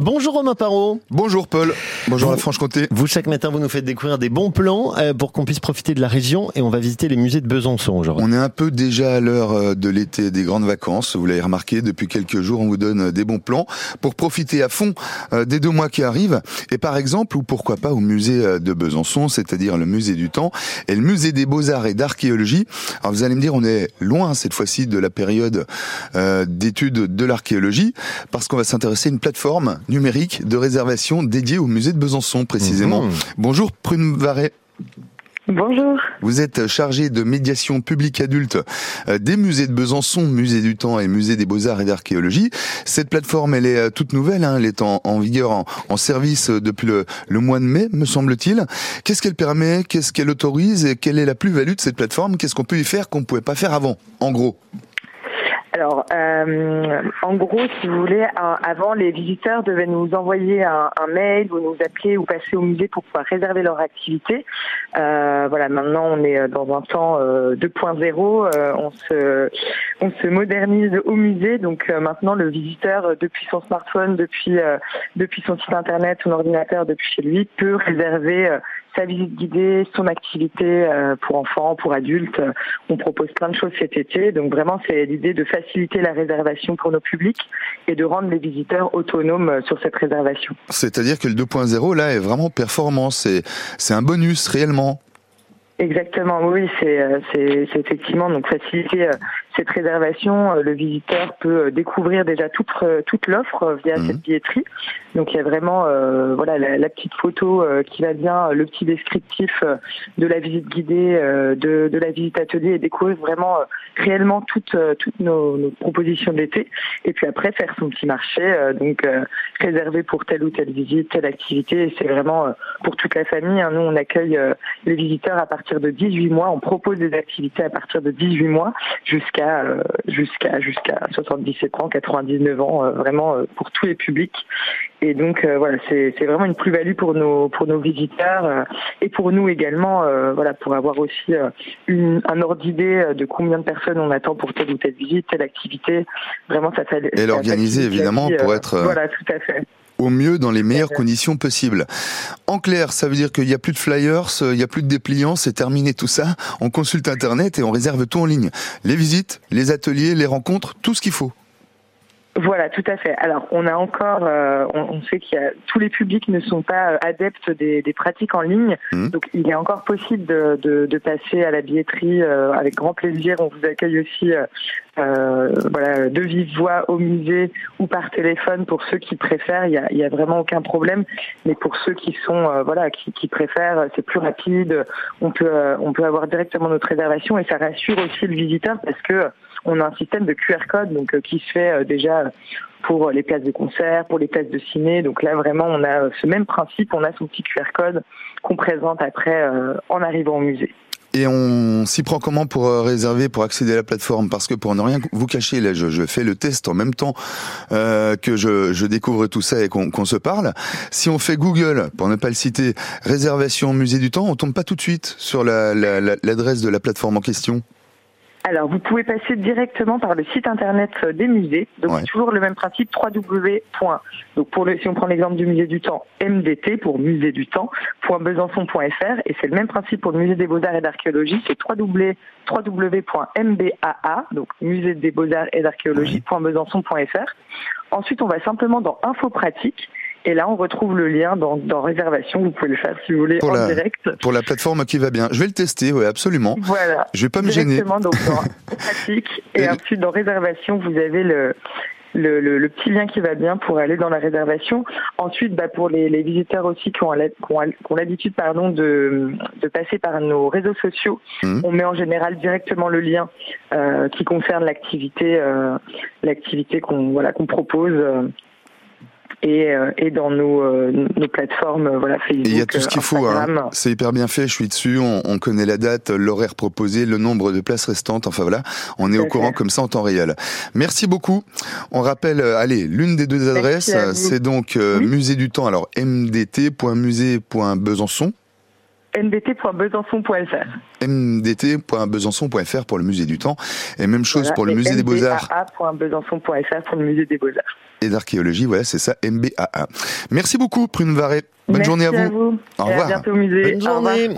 Bonjour Romain Parot. Bonjour Paul. Bonjour la Franche-Comté. Vous chaque matin vous nous faites découvrir des bons plans euh, pour qu'on puisse profiter de la région et on va visiter les musées de Besançon aujourd'hui. On est un peu déjà à l'heure euh, de l'été des grandes vacances. Vous l'avez remarqué depuis quelques jours, on vous donne euh, des bons plans pour profiter à fond des deux mois qui arrivent. Et par exemple, ou pourquoi pas au musée de Besançon, c'est-à-dire le musée du temps et le musée des beaux-arts et d'archéologie. Alors vous allez me dire, on est loin cette fois-ci de la période d'études de l'archéologie parce qu'on va s'intéresser à une plateforme numérique de réservation dédiée au musée de Besançon précisément. Mhm. Bonjour Prune Varet. Bonjour. Vous êtes chargé de médiation publique adulte euh, des musées de Besançon, musée du temps et musée des beaux-arts et d'archéologie. Cette plateforme, elle est euh, toute nouvelle, hein. elle est en, vigueur, en, service euh, depuis le, le, mois de mai, me semble-t-il. Qu'est-ce qu'elle permet? Qu'est-ce qu'elle autorise? Et quelle est la plus-value de cette plateforme? Qu'est-ce qu'on peut y faire qu'on ne pouvait pas faire avant, en gros? Alors, euh, en gros, si vous voulez, avant, les visiteurs devaient nous envoyer un, mail ou nous appeler ou passer au musée pour pouvoir réserver leur activité. Euh, voilà, maintenant, on est dans un temps 2.0. Euh, on se on se modernise au musée. Donc maintenant, le visiteur, depuis son smartphone, depuis depuis son site internet, son ordinateur, depuis chez lui, peut réserver sa visite guidée, son activité euh, pour enfants, pour adultes. On propose plein de choses cet été. Donc vraiment, c'est l'idée de faciliter la réservation pour nos publics et de rendre les visiteurs autonomes euh, sur cette réservation. C'est-à-dire que le 2.0, là, est vraiment performant. C'est un bonus réellement. Exactement, oui, c'est euh, effectivement donc faciliter cette réservation, euh, le visiteur peut euh, découvrir déjà toute, euh, toute l'offre via cette mhm. billetterie. Donc il y a vraiment voilà la, petite photo qui va bien, le petit descriptif de la visite guidée, de, de la visite atelier et découvrir vraiment réellement toutes, toutes nos, nos propositions d'été. Et puis après faire son petit marché, donc réservé pour telle ou telle visite, telle activité. C'est vraiment pour toute la famille. Hein. Nous on accueille les visiteurs à partir de 18 mois. On propose des activités à partir de 18 mois jusqu'à euh, jusqu'à jusqu'à 77 ans, 99 ans, euh, vraiment euh, pour tous les publics. Et donc voilà, c'est vraiment une plus-value pour nos pour nos visiteurs et pour nous également, voilà, pour avoir aussi un ordre d'idée de combien de personnes on attend pour telle ou telle visite, telle activité. Vraiment, ça fait et l'organiser évidemment pour être voilà, tout à fait au mieux dans les meilleures conditions possibles. En clair, ça veut dire qu'il n'y a plus de flyers, il n'y a plus de dépliants, c'est terminé tout ça. On consulte Internet et on réserve tout en ligne. Les visites, les ateliers, les rencontres, tout ce qu'il faut. Voilà, tout à fait. Alors, on a encore, euh, on, sait qu'il y a tous les publics ne sont pas euh, adeptes des, pratiques en ligne, mmh. donc il est encore possible de, passer à la billetterie euh, avec grand plaisir. On vous accueille aussi, voilà, de vive voix au musée ou par téléphone pour ceux qui préfèrent. Il y a, vraiment aucun problème, mais pour ceux qui sont, voilà, qui, qui préfèrent, c'est plus rapide. On peut, on peut avoir directement notre réservation et ça rassure aussi le visiteur parce que on a un système de QR code donc euh, qui se fait euh, déjà pour les places de concert, pour les places de ciné. Donc là, vraiment, on a ce même principe, on a son petit QR code qu'on présente après euh, en arrivant au musée. Et on s'y prend comment pour réserver, pour accéder à la plateforme? Parce que pour ne rien vous cacher, là, je, fais le test en même temps que je, découvre tout ça et qu'on se parle. Si on fait Google, pour ne pas le citer, réservation musée du temps, on tombe pas tout de suite sur l'adresse de la plateforme en question alors, vous pouvez passer directement par le site internet des musées. Donc, c'est toujours le même principe, www. Donc, pour le, si on prend l'exemple du musée du temps, MDT pour musée du temps, .besançon.fr. Et c'est le même principe pour le musée des beaux-arts et d'archéologie, c'est www.mdaa, donc musée des beaux-arts et d'archéologie.besançon.fr. Ensuite, on va simplement dans Info pratique et là, on retrouve le lien dans, dans, réservation. Vous pouvez le faire si vous voulez pour en la, direct. Pour la plateforme qui va bien. Je vais le tester, oui, absolument. Voilà. Je vais pas me gêner. Directement donc dans pratique et, ensuite dans réservation, vous avez le, le, le, petit lien qui va bien pour aller dans la réservation. Ensuite, bah, pour les, les, visiteurs aussi qui ont, l'habitude pardon de, de, passer par nos réseaux sociaux, mmh. on met en général directement le lien euh, qui concerne l'activité, euh, l'activité qu'on voilà qu'on propose. Euh, et, euh, et dans nos, euh, nos plateformes euh, voilà Facebook. Il y a tout ce qu'il faut. Hein. C'est hyper bien fait. Je suis dessus. On, on connaît la date, l'horaire proposé, le nombre de places restantes. Enfin voilà, on est au courant comme ça en temps réel. Merci beaucoup. On rappelle, allez, l'une des deux adresses, c'est donc Musée du Temps. Alors mdt.musée.besançon mdt.besançon.fr. mdt.besançon.fr pour le musée du temps. Et même chose pour le musée des beaux-arts. mdt.besançon.fr pour le musée des beaux-arts. et d'archéologie. Voilà, c'est ça, MBAA. Merci beaucoup, Prune Varé. Bonne journée à vous. Au revoir. À bientôt au musée. Bonne journée.